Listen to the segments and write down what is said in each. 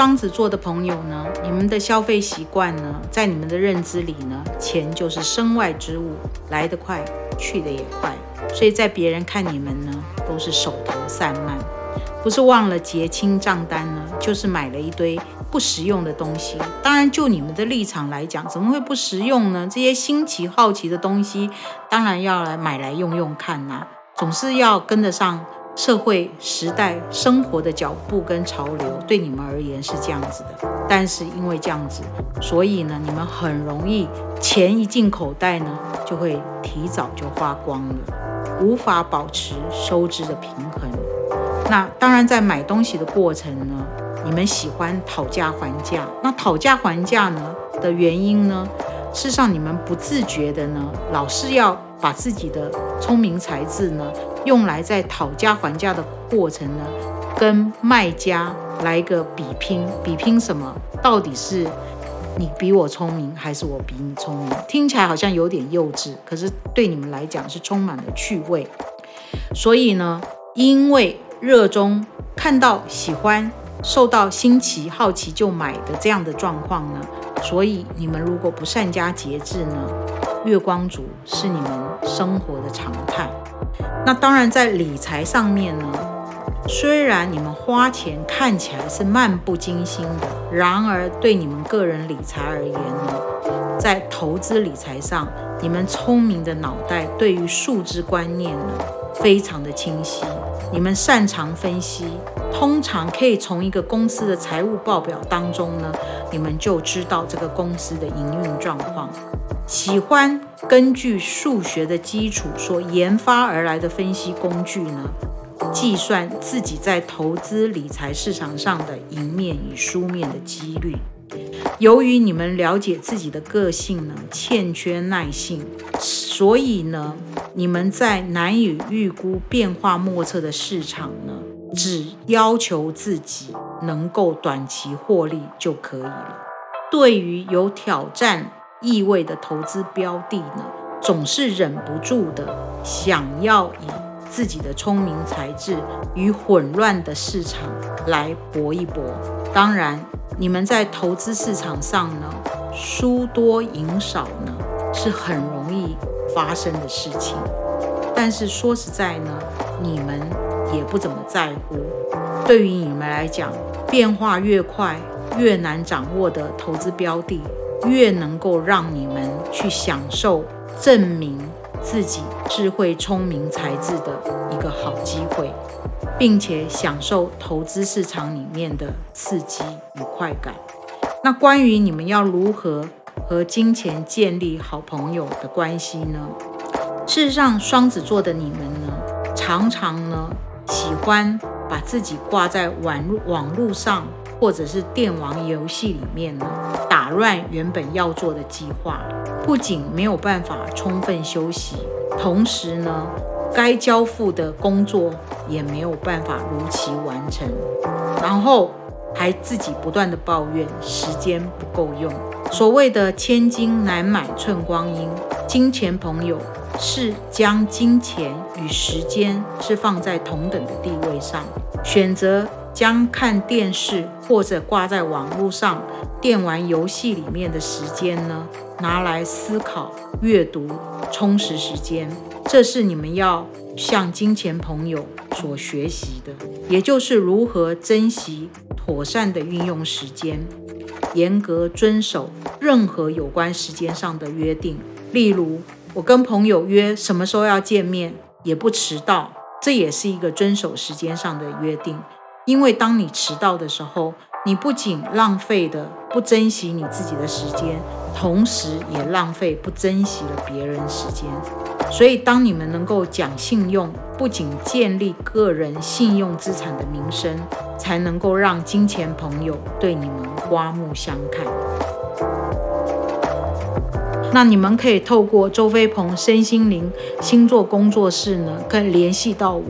双子座的朋友呢，你们的消费习惯呢，在你们的认知里呢，钱就是身外之物，来得快，去得也快，所以在别人看你们呢，都是手头散漫，不是忘了结清账单呢，就是买了一堆不实用的东西。当然，就你们的立场来讲，怎么会不实用呢？这些新奇好奇的东西，当然要来买来用用看呐，总是要跟得上。社会时代生活的脚步跟潮流，对你们而言是这样子的。但是因为这样子，所以呢，你们很容易钱一进口袋呢，就会提早就花光了，无法保持收支的平衡。那当然，在买东西的过程呢，你们喜欢讨价还价。那讨价还价呢的原因呢，事实上你们不自觉的呢，老是要把自己的聪明才智呢。用来在讨价还价的过程呢，跟卖家来个比拼，比拼什么？到底是你比我聪明，还是我比你聪明？听起来好像有点幼稚，可是对你们来讲是充满了趣味。所以呢，因为热衷看到喜欢、受到新奇好奇就买的这样的状况呢，所以你们如果不善加节制呢，月光族是你们生活的常态。那当然，在理财上面呢，虽然你们花钱看起来是漫不经心的，然而对你们个人理财而言呢，在投资理财上，你们聪明的脑袋对于数字观念呢非常的清晰，你们擅长分析，通常可以从一个公司的财务报表当中呢，你们就知道这个公司的营运状况。喜欢根据数学的基础所研发而来的分析工具呢，计算自己在投资理财市场上的赢面与输面的几率。由于你们了解自己的个性呢，欠缺耐性，所以呢，你们在难以预估、变化莫测的市场呢，只要求自己能够短期获利就可以了。对于有挑战。意味的投资标的呢，总是忍不住的想要以自己的聪明才智与混乱的市场来搏一搏。当然，你们在投资市场上呢，输多赢少呢，是很容易发生的事情。但是说实在呢，你们也不怎么在乎。对于你们来讲，变化越快、越难掌握的投资标的。越能够让你们去享受证明自己智慧、聪明、才智的一个好机会，并且享受投资市场里面的刺激与快感。那关于你们要如何和金钱建立好朋友的关系呢？事实上，双子座的你们呢，常常呢喜欢把自己挂在网网络上。或者是电玩游戏里面呢，打乱原本要做的计划，不仅没有办法充分休息，同时呢，该交付的工作也没有办法如期完成，然后还自己不断的抱怨时间不够用。所谓的千金难买寸光阴，金钱朋友是将金钱与时间是放在同等的地位上，选择。将看电视或者挂在网络上电玩游戏里面的时间呢，拿来思考、阅读、充实时间，这是你们要向金钱朋友所学习的，也就是如何珍惜、妥善的运用时间。严格遵守任何有关时间上的约定。例如，我跟朋友约什么时候要见面，也不迟到，这也是一个遵守时间上的约定。因为当你迟到的时候，你不仅浪费的不珍惜你自己的时间，同时也浪费不珍惜了别人时间。所以，当你们能够讲信用，不仅建立个人信用资产的名声，才能够让金钱朋友对你们刮目相看。那你们可以透过周飞鹏身心灵星座工作室呢，可以联系到我。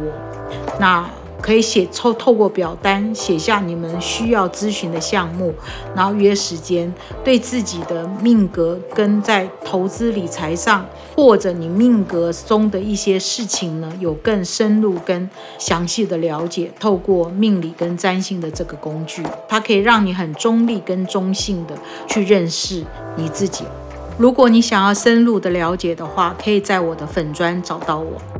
那。可以写透透过表单写下你们需要咨询的项目，然后约时间，对自己的命格跟在投资理财上，或者你命格中的一些事情呢，有更深入跟详细的了解。透过命理跟占星的这个工具，它可以让你很中立跟中性的去认识你自己。如果你想要深入的了解的话，可以在我的粉砖找到我。